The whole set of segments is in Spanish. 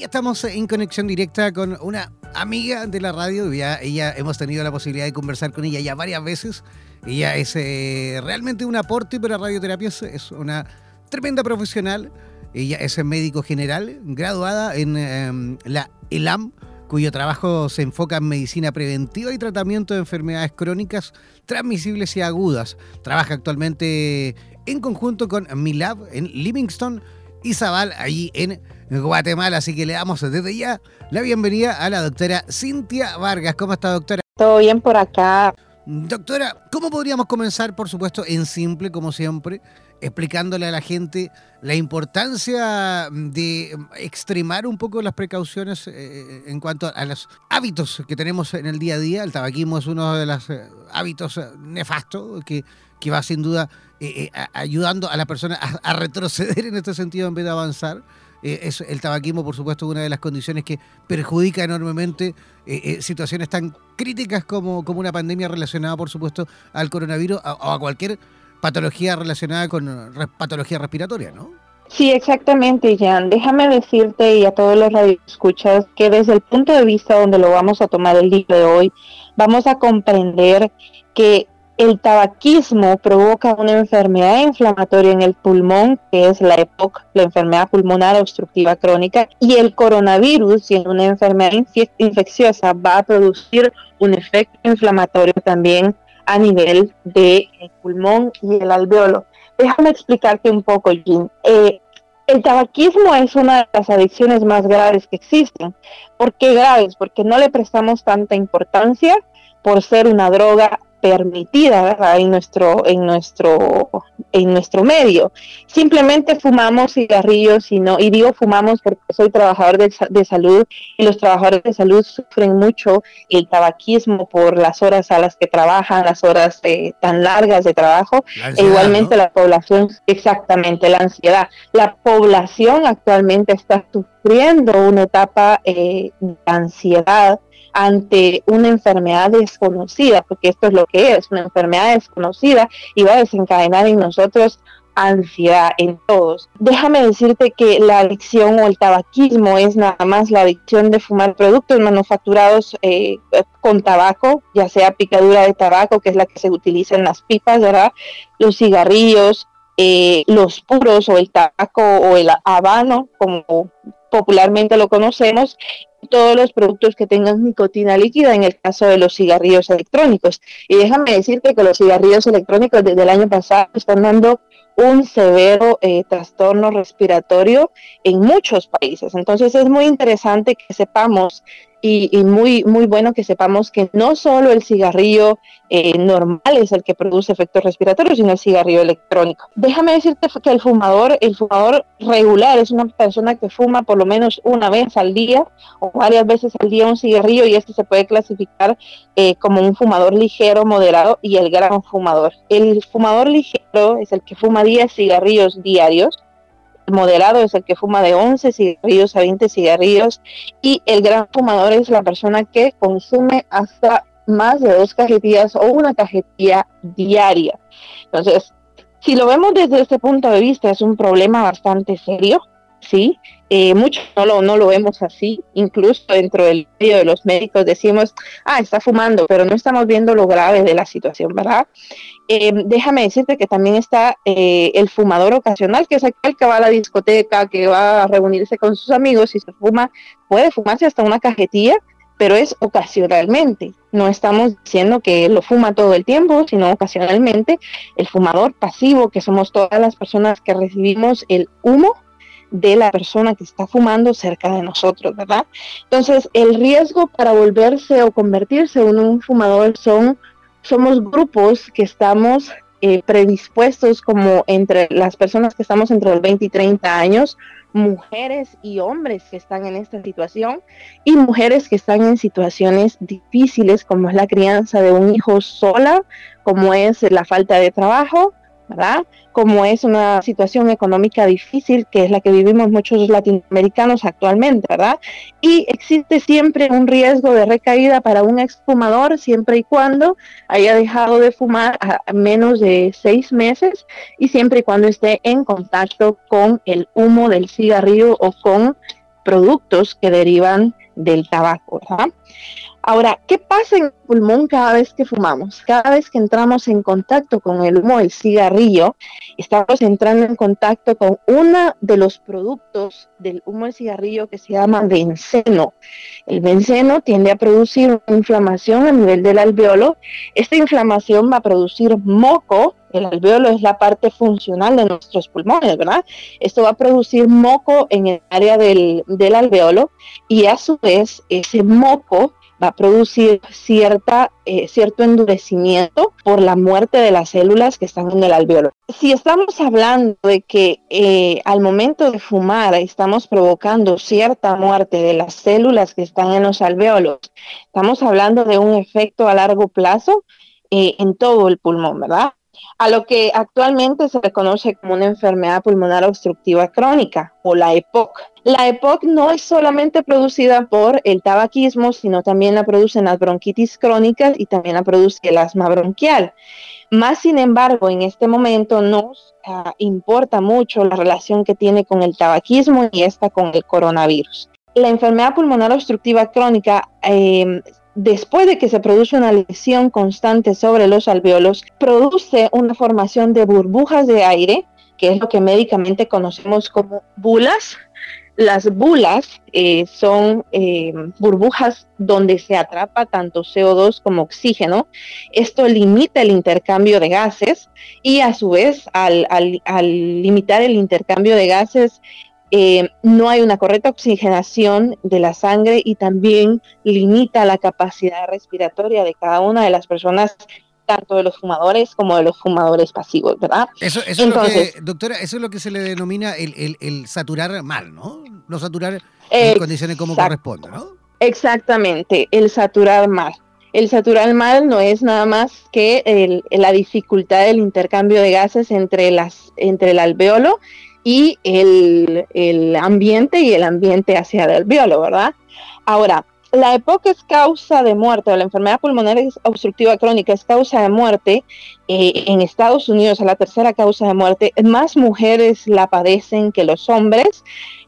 Y estamos en conexión directa con una amiga de la radio. Ya, ella hemos tenido la posibilidad de conversar con ella ya varias veces. Ella es eh, realmente un aporte para radioterapia. Es una tremenda profesional. Ella es médico general, graduada en em, la ELAM, cuyo trabajo se enfoca en medicina preventiva y tratamiento de enfermedades crónicas, transmisibles y agudas. Trabaja actualmente en conjunto con Milab en Livingston y Zabal, allí en Guatemala. Así que le damos desde ya la bienvenida a la doctora Cintia Vargas. ¿Cómo está, doctora? Todo bien por acá. Doctora, ¿cómo podríamos comenzar, por supuesto, en simple, como siempre, explicándole a la gente la importancia de extremar un poco las precauciones eh, en cuanto a los hábitos que tenemos en el día a día? El tabaquismo es uno de los eh, hábitos eh, nefastos que, que va sin duda ayudando a la persona a retroceder en este sentido en vez de avanzar. Eh, es el tabaquismo, por supuesto, una de las condiciones que perjudica enormemente eh, eh, situaciones tan críticas como, como una pandemia relacionada, por supuesto, al coronavirus o a, cualquier patología relacionada con patología respiratoria, ¿no? Sí, exactamente, Jan. Déjame decirte y a todos los radioescuchas que desde el punto de vista donde lo vamos a tomar el día de hoy, vamos a comprender que el tabaquismo provoca una enfermedad inflamatoria en el pulmón, que es la EPOC, la enfermedad pulmonar obstructiva crónica, y el coronavirus, siendo una enfermedad infecciosa, va a producir un efecto inflamatorio también a nivel del pulmón y el alveolo. Déjame explicarte un poco, Jim. Eh, el tabaquismo es una de las adicciones más graves que existen. ¿Por qué graves? Porque no le prestamos tanta importancia por ser una droga permitida en nuestro en nuestro en nuestro medio. Simplemente fumamos cigarrillos y no y digo fumamos porque soy trabajador de, salud y los trabajadores de salud sufren mucho el tabaquismo por las horas a las que trabajan las horas eh, tan largas de trabajo e igualmente la población exactamente la ansiedad. La población actualmente está sufriendo una etapa eh, de ansiedad ante una enfermedad desconocida, porque esto es lo que es, una enfermedad desconocida y va a desencadenar en nosotros ansiedad en todos. Déjame decirte que la adicción o el tabaquismo es nada más la adicción de fumar productos manufacturados eh, con tabaco, ya sea picadura de tabaco, que es la que se utiliza en las pipas, ¿verdad? Los cigarrillos, eh, los puros o el tabaco o el habano, como popularmente lo conocemos, todos los productos que tengan nicotina líquida en el caso de los cigarrillos electrónicos. Y déjame decirte que los cigarrillos electrónicos desde el año pasado están dando un severo eh, trastorno respiratorio en muchos países. Entonces es muy interesante que sepamos y, muy, muy bueno que sepamos que no solo el cigarrillo eh, normal es el que produce efectos respiratorios, sino el cigarrillo electrónico. Déjame decirte que el fumador, el fumador regular es una persona que fuma por lo menos una vez al día o varias veces al día un cigarrillo y este se puede clasificar eh, como un fumador ligero, moderado y el gran fumador. El fumador ligero es el que fuma 10 cigarrillos diarios moderado es el que fuma de 11 cigarrillos a 20 cigarrillos y el gran fumador es la persona que consume hasta más de dos cajetillas o una cajetilla diaria. Entonces, si lo vemos desde este punto de vista, es un problema bastante serio, ¿sí? Eh, muchos no lo, no lo vemos así, incluso dentro del medio de los médicos decimos, ah, está fumando, pero no estamos viendo lo grave de la situación, ¿verdad? Eh, déjame decirte que también está eh, el fumador ocasional, que es aquel que va a la discoteca, que va a reunirse con sus amigos y se fuma, puede fumarse hasta una cajetilla, pero es ocasionalmente. No estamos diciendo que lo fuma todo el tiempo, sino ocasionalmente. El fumador pasivo, que somos todas las personas que recibimos el humo de la persona que está fumando cerca de nosotros, ¿verdad? Entonces, el riesgo para volverse o convertirse en un fumador son, somos grupos que estamos eh, predispuestos como entre las personas que estamos entre los 20 y 30 años, mujeres y hombres que están en esta situación y mujeres que están en situaciones difíciles como es la crianza de un hijo sola, como es la falta de trabajo, ¿verdad? Como es una situación económica difícil, que es la que vivimos muchos latinoamericanos actualmente, ¿verdad? Y existe siempre un riesgo de recaída para un exfumador, siempre y cuando haya dejado de fumar a menos de seis meses y siempre y cuando esté en contacto con el humo del cigarrillo o con productos que derivan del tabaco. ¿verdad? Ahora, ¿qué pasa en el pulmón cada vez que fumamos? Cada vez que entramos en contacto con el humo del cigarrillo, estamos entrando en contacto con uno de los productos del humo del cigarrillo que se llama benceno. El benceno tiende a producir una inflamación a nivel del alveolo. Esta inflamación va a producir moco. El alveolo es la parte funcional de nuestros pulmones, ¿verdad? Esto va a producir moco en el área del, del alveolo y a su vez ese moco va a producir cierta, eh, cierto endurecimiento por la muerte de las células que están en el alveolo. Si estamos hablando de que eh, al momento de fumar estamos provocando cierta muerte de las células que están en los alveolos, estamos hablando de un efecto a largo plazo eh, en todo el pulmón, ¿verdad? A lo que actualmente se reconoce como una enfermedad pulmonar obstructiva crónica o la EPOC. La EPOC no es solamente producida por el tabaquismo, sino también la producen las bronquitis crónicas y también la produce el asma bronquial. Más sin embargo, en este momento nos ah, importa mucho la relación que tiene con el tabaquismo y esta con el coronavirus. La enfermedad pulmonar obstructiva crónica eh, después de que se produce una lesión constante sobre los alveolos, produce una formación de burbujas de aire, que es lo que médicamente conocemos como bulas. Las bulas eh, son eh, burbujas donde se atrapa tanto CO2 como oxígeno. Esto limita el intercambio de gases y a su vez al limitar el intercambio de gases eh, no hay una correcta oxigenación de la sangre y también limita la capacidad respiratoria de cada una de las personas tanto de los fumadores como de los fumadores pasivos, ¿verdad? Eso, es lo que, doctora, eso es lo que se le denomina el, saturar mal, ¿no? No saturar en condiciones como corresponde, ¿no? Exactamente, el saturar mal. El saturar mal no es nada más que la dificultad del intercambio de gases entre, las, entre el alveolo y el, ambiente y el ambiente hacia el alveolo, ¿verdad? Ahora, la EPOC es causa de muerte, o la enfermedad pulmonar obstructiva crónica es causa de muerte eh, en Estados Unidos, es la tercera causa de muerte. Más mujeres la padecen que los hombres,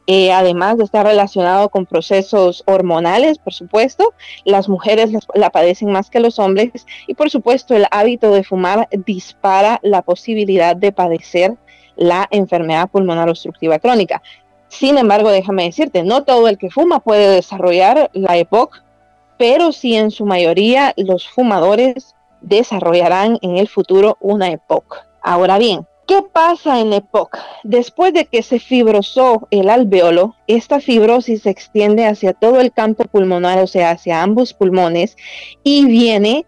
eh, además de estar relacionado con procesos hormonales, por supuesto. Las mujeres la padecen más que los hombres y, por supuesto, el hábito de fumar dispara la posibilidad de padecer la enfermedad pulmonar obstructiva crónica. Sin embargo, déjame decirte, no todo el que fuma puede desarrollar la EPOC, pero sí en su mayoría los fumadores desarrollarán en el futuro una EPOC. Ahora bien, ¿Qué pasa en EPOC? Después de que se fibrosó el alveolo, esta fibrosis se extiende hacia todo el campo pulmonar, o sea, hacia ambos pulmones, y viene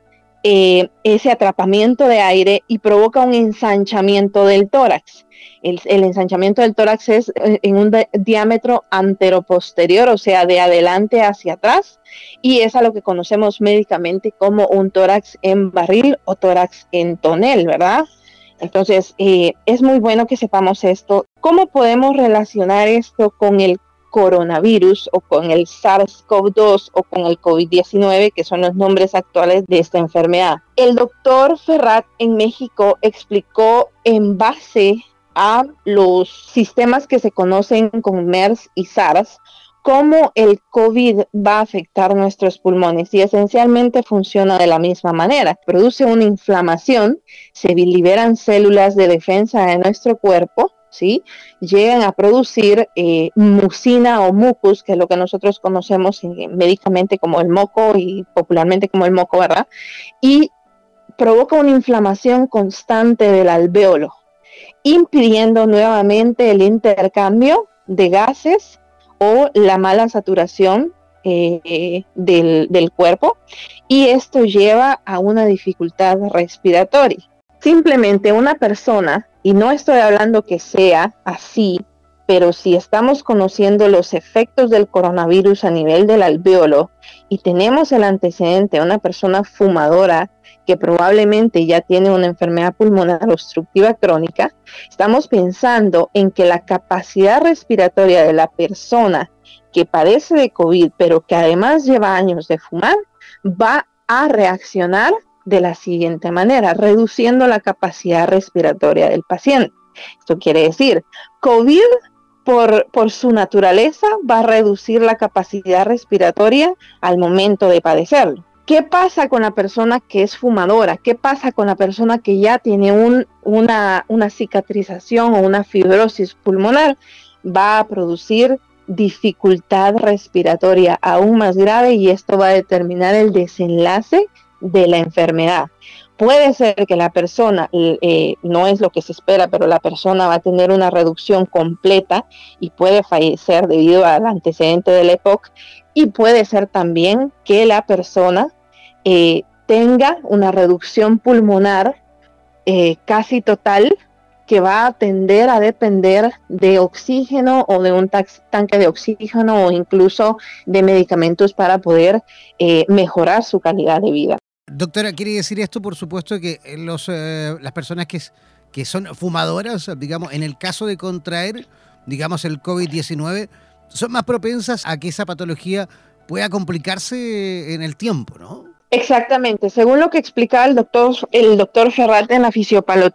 eh, ese atrapamiento de aire y provoca un ensanchamiento del tórax. El, ensanchamiento del tórax es eh, en un diámetro anteroposterior, o sea, de adelante hacia atrás, y es a lo que conocemos médicamente como un tórax en barril o tórax en tonel, ¿verdad? Entonces, eh, es muy bueno que sepamos esto. ¿Cómo podemos relacionar esto con el coronavirus o con el SARS-CoV-2 o con el COVID-19, que son los nombres actuales de esta enfermedad. El doctor Ferrat en México explicó en base a los sistemas que se conocen con MERS y SARS, cómo el COVID va a afectar nuestros pulmones y esencialmente funciona de la misma manera. Produce una inflamación, se liberan células de defensa de nuestro cuerpo Llegan a producir eh, mucina o mucus, que es lo que nosotros conocemos médicamente como el moco y popularmente como el moco, ¿verdad? Y provoca una inflamación constante del alveolo, impidiendo nuevamente el intercambio de gases o la mala saturación eh, del, cuerpo y esto lleva a una dificultad respiratoria. Simplemente una persona y no estoy hablando que sea así, pero si estamos conociendo los efectos del coronavirus a nivel del alveolo y tenemos el antecedente de una persona fumadora que probablemente ya tiene una enfermedad pulmonar obstructiva crónica, estamos pensando en que la capacidad respiratoria de la persona que padece de COVID, pero que además lleva años de fumar, va a reaccionar de la siguiente manera, reduciendo la capacidad respiratoria del paciente. Esto quiere decir, COVID por, por, su naturaleza va a reducir la capacidad respiratoria al momento de padecerlo. ¿Qué pasa con la persona que es fumadora? ¿Qué pasa con la persona que ya tiene un, una, una cicatrización o una fibrosis pulmonar? Va a producir dificultad respiratoria aún más grave y esto va a determinar el desenlace de la enfermedad. Puede ser que la persona, eh, no es lo que se espera, pero la persona va a tener una reducción completa y puede fallecer debido al antecedente de la EPOC y puede ser también que la persona eh, tenga una reducción pulmonar eh, casi total que va a tender a depender de oxígeno o de un tanque de oxígeno o incluso de medicamentos para poder mejorar su calidad de vida. Doctora, ¿quiere decir esto, por supuesto, que los, las personas que, que son fumadoras, digamos, en el caso de contraer, digamos, el COVID-19, son más propensas a que esa patología pueda complicarse en el tiempo, ¿no? Exactamente, según lo que explicaba el doctor, el doctor Ferrat en la,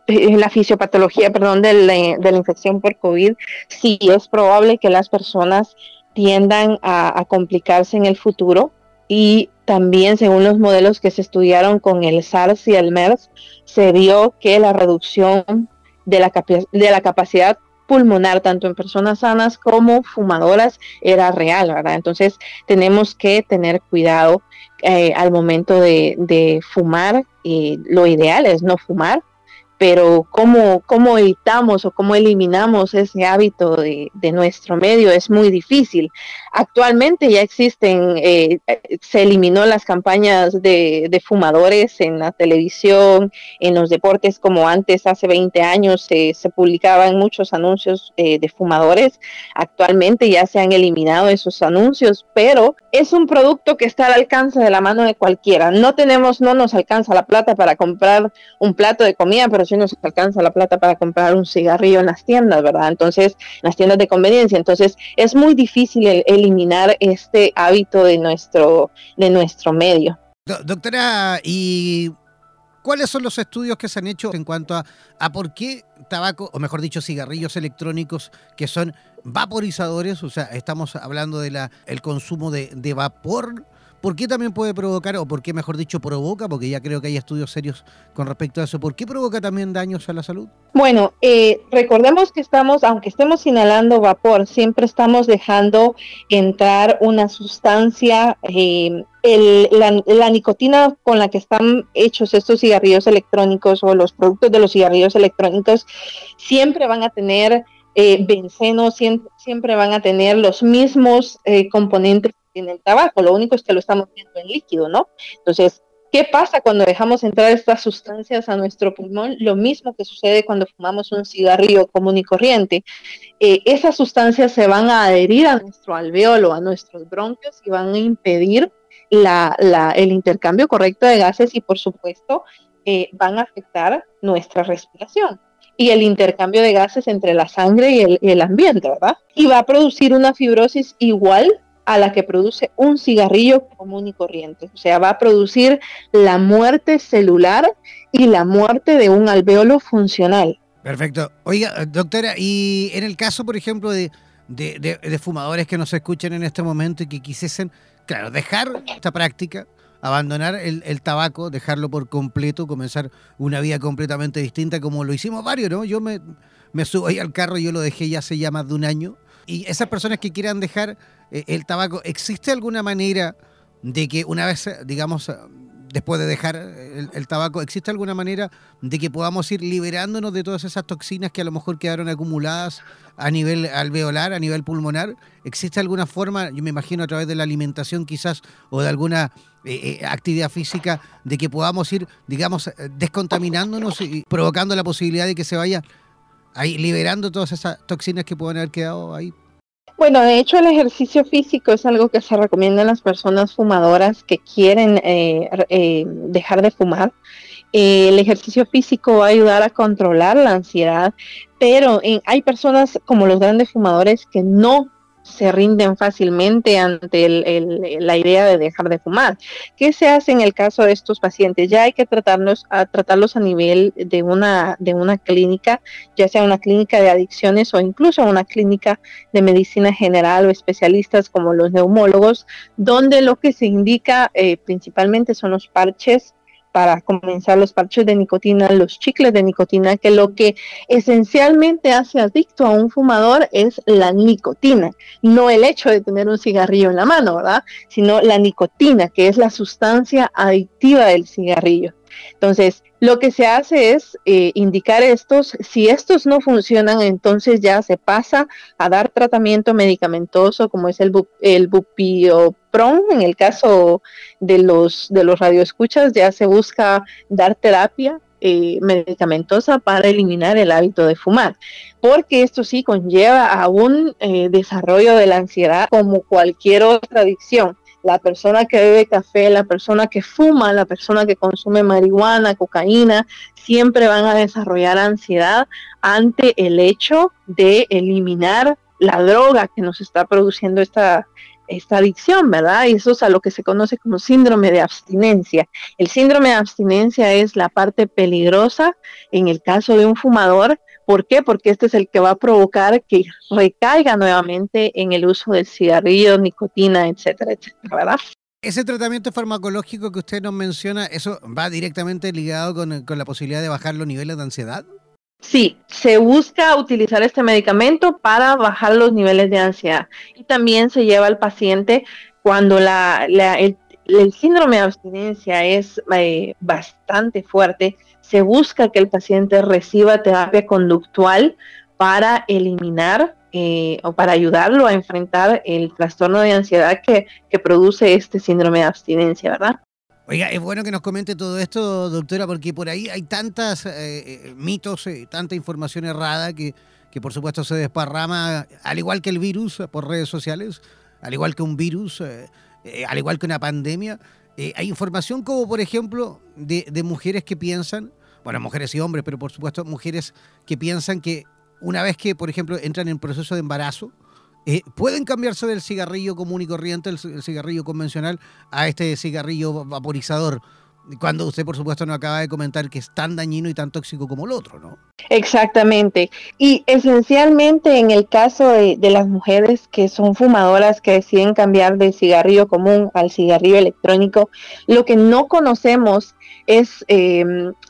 en la fisiopatología perdón, de la, de la, infección por COVID, sí es probable que las personas tiendan a, a, complicarse en el futuro y también según los modelos que se estudiaron con el SARS y el MERS, se vio que la reducción de la, capacidad pulmonar, tanto en personas sanas como fumadoras, era real, ¿verdad? Entonces tenemos que tener cuidado eh, al momento de, de fumar. y lo ideal es no fumar, pero cómo, cómo evitamos o cómo eliminamos ese hábito de, nuestro medio es muy difícil. Actualmente ya existen, eh, se eliminó las campañas de, fumadores en la televisión, en los deportes como antes, hace 20 años, se publicaban muchos anuncios eh, de fumadores. Actualmente ya se han eliminado esos anuncios, pero es un producto que está al alcance de la mano de cualquiera. No tenemos, no nos alcanza la plata para comprar un plato de comida, pero no se alcanza la plata para comprar un cigarrillo en las tiendas, ¿verdad? Entonces, en las tiendas de conveniencia. Entonces, es muy difícil eliminar este hábito de nuestro, de nuestro medio. doctora, ¿y cuáles son los estudios que se han hecho en cuanto a, a por qué tabaco, o mejor dicho, cigarrillos electrónicos que son vaporizadores? O sea, estamos hablando del el consumo de, de vapor ¿Por qué también puede provocar, o por qué mejor dicho provoca, porque ya creo que hay estudios serios con respecto a eso, ¿por qué provoca también daños a la salud? Bueno, eh, recordemos que estamos, aunque estemos inhalando vapor, siempre estamos dejando entrar una sustancia, eh, la, nicotina con la que están hechos estos cigarrillos electrónicos o los productos de los cigarrillos electrónicos, siempre van a tener... Eh, benceno siempre, siempre, van a tener los mismos eh, componentes en el tabaco, lo único es que lo estamos viendo en líquido, ¿no? Entonces, ¿qué pasa cuando dejamos entrar estas sustancias a nuestro pulmón? Lo mismo que sucede cuando fumamos un cigarrillo común y corriente. Eh, esas sustancias se van a adherir a nuestro alveolo, a nuestros bronquios y van a impedir el intercambio correcto de gases y, por supuesto, eh, van a afectar nuestra respiración y el intercambio de gases entre la sangre y el, y el ambiente, ¿verdad? Y va a producir una fibrosis igual a la que produce un cigarrillo común y corriente. O sea, va a producir la muerte celular y la muerte de un alveolo funcional. Perfecto. Oiga, doctora, y en el caso, por ejemplo, de, de, fumadores que nos escuchen en este momento y que quisiesen, claro, dejar esta práctica, abandonar el, el, tabaco, dejarlo por completo, comenzar una vida completamente distinta, como lo hicimos varios, ¿no? Yo me, me subo ahí al carro, yo lo dejé ya hace ya más de un año. Y esas personas que quieran dejar eh, el tabaco, ¿existe alguna manera de que una vez, digamos, después de dejar el, tabaco, ¿existe alguna manera de que podamos ir liberándonos de todas esas toxinas que a lo mejor quedaron acumuladas a nivel alveolar, a nivel pulmonar? ¿Existe alguna forma, yo me imagino a través de la alimentación quizás o de alguna eh, eh, actividad física, de que podamos ir, digamos, descontaminándonos y provocando la posibilidad de que se vaya ahí liberando todas esas toxinas que pueden haber quedado ahí? Bueno, de hecho el ejercicio físico es algo que se recomienda a las personas fumadoras que quieren eh, eh, dejar de fumar. Eh, el ejercicio físico va a ayudar a controlar la ansiedad, pero hay personas como los grandes fumadores que no se rinden fácilmente ante la idea de dejar de fumar. ¿Qué se hace en el caso de estos pacientes? Ya hay que tratarlos a, tratarlos a nivel de una, de una clínica, ya sea una clínica de adicciones o incluso una clínica de medicina general o especialistas como los neumólogos, donde lo que se indica eh, principalmente son los parches para comenzar los parches de nicotina, los chicles de nicotina, que lo que esencialmente hace adicto a un fumador es la nicotina, no el hecho de tener un cigarrillo en la mano, ¿verdad? Sino la nicotina, que es la sustancia adictiva del cigarrillo. Entonces, lo que se hace es eh, indicar estos, si estos no funcionan, entonces ya se pasa a dar tratamiento medicamentoso como es el, el bupiopron, en el caso de los, de los radioescuchas ya se busca dar terapia eh, medicamentosa para eliminar el hábito de fumar, porque esto sí conlleva a un eh, desarrollo de la ansiedad como cualquier otra adicción la persona que bebe café, la persona que fuma, la persona que consume marihuana, cocaína, siempre van a desarrollar ansiedad ante el hecho de eliminar la droga que nos está produciendo esta, esta adicción, ¿verdad? Y eso es a lo que se conoce como síndrome de abstinencia. El síndrome de abstinencia es la parte peligrosa en el caso de un fumador ¿Por qué? Porque este es el que va a provocar que recaiga nuevamente en el uso del cigarrillo, nicotina, etcétera, etcétera, ¿verdad? Ese tratamiento farmacológico que usted nos menciona, ¿eso va directamente ligado con, con la posibilidad de bajar los niveles de ansiedad? Sí, se busca utilizar este medicamento para bajar los niveles de ansiedad y también se lleva al paciente cuando la, el, síndrome de abstinencia es eh, bastante fuerte, se busca que el paciente reciba terapia conductual para eliminar eh, o para ayudarlo a enfrentar el trastorno de ansiedad que, produce este síndrome de abstinencia, ¿verdad? Oiga, es bueno que nos comente todo esto, doctora, porque por ahí hay tantas eh, eh, mitos, tanta información errada que, que por supuesto se desparrama, al igual que el virus por redes sociales, al igual que un virus, al igual que una pandemia. hay información como, por ejemplo, de mujeres que piensan bueno, mujeres y hombres, pero por supuesto mujeres que piensan que una vez que, por ejemplo, entran en proceso de embarazo, eh, pueden cambiarse del cigarrillo común y corriente, el, cigarrillo convencional, a este cigarrillo vaporizador. Cuando usted, por supuesto, nos acaba de comentar que es tan dañino y tan tóxico como el otro, ¿no? Exactamente. Y esencialmente en el caso de, las mujeres que son fumadoras que deciden cambiar del cigarrillo común al cigarrillo electrónico, lo que no conocemos es eh,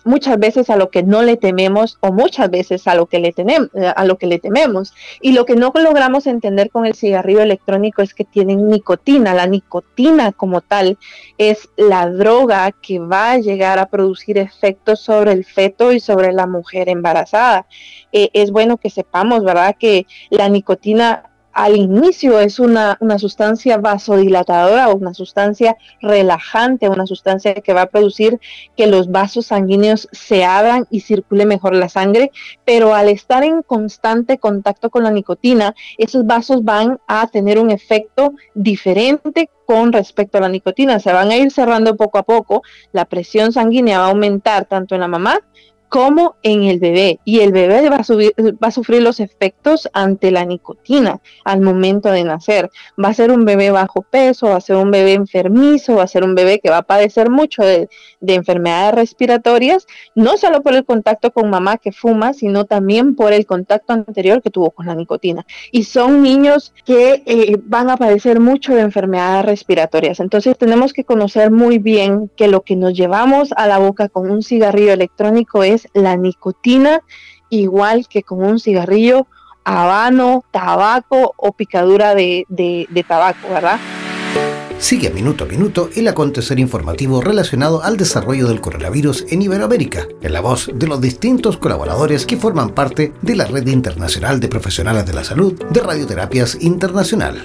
muchas veces a lo que no le tememos o muchas veces a lo que le tenemos, a lo que le tememos. Y lo que no logramos entender con el cigarrillo electrónico es que tienen nicotina. La nicotina como tal es la droga que va a llegar a producir efectos sobre el feto y sobre la mujer embarazada. Eh, es bueno que sepamos, ¿verdad? Que la nicotina al inicio es una, sustancia vasodilatadora o una sustancia relajante, una sustancia que va a producir que los vasos sanguíneos se abran y circule mejor la sangre, pero al estar en constante contacto con la nicotina, esos vasos van a tener un efecto diferente con respecto a la nicotina. Se van a ir cerrando poco a poco, la presión sanguínea va a aumentar tanto en la mamá como en el bebé. Y el bebé va a, va a sufrir los efectos ante la nicotina al momento de nacer. Va a ser un bebé bajo peso, va a ser un bebé enfermizo, va a ser un bebé que va a padecer mucho de, enfermedades respiratorias, no solo por el contacto con mamá que fuma, sino también por el contacto anterior que tuvo con la nicotina. Y son niños que eh, van a padecer mucho de enfermedades respiratorias. Entonces tenemos que conocer muy bien que lo que nos llevamos a la boca con un cigarrillo electrónico es la nicotina, igual que con un cigarrillo, habano, tabaco o picadura de, de tabaco, ¿verdad? Sigue a minuto a minuto el acontecer informativo relacionado al desarrollo del coronavirus en Iberoamérica, en la voz de los distintos colaboradores que forman parte de la Red Internacional de Profesionales de la Salud de Radioterapias Internacional.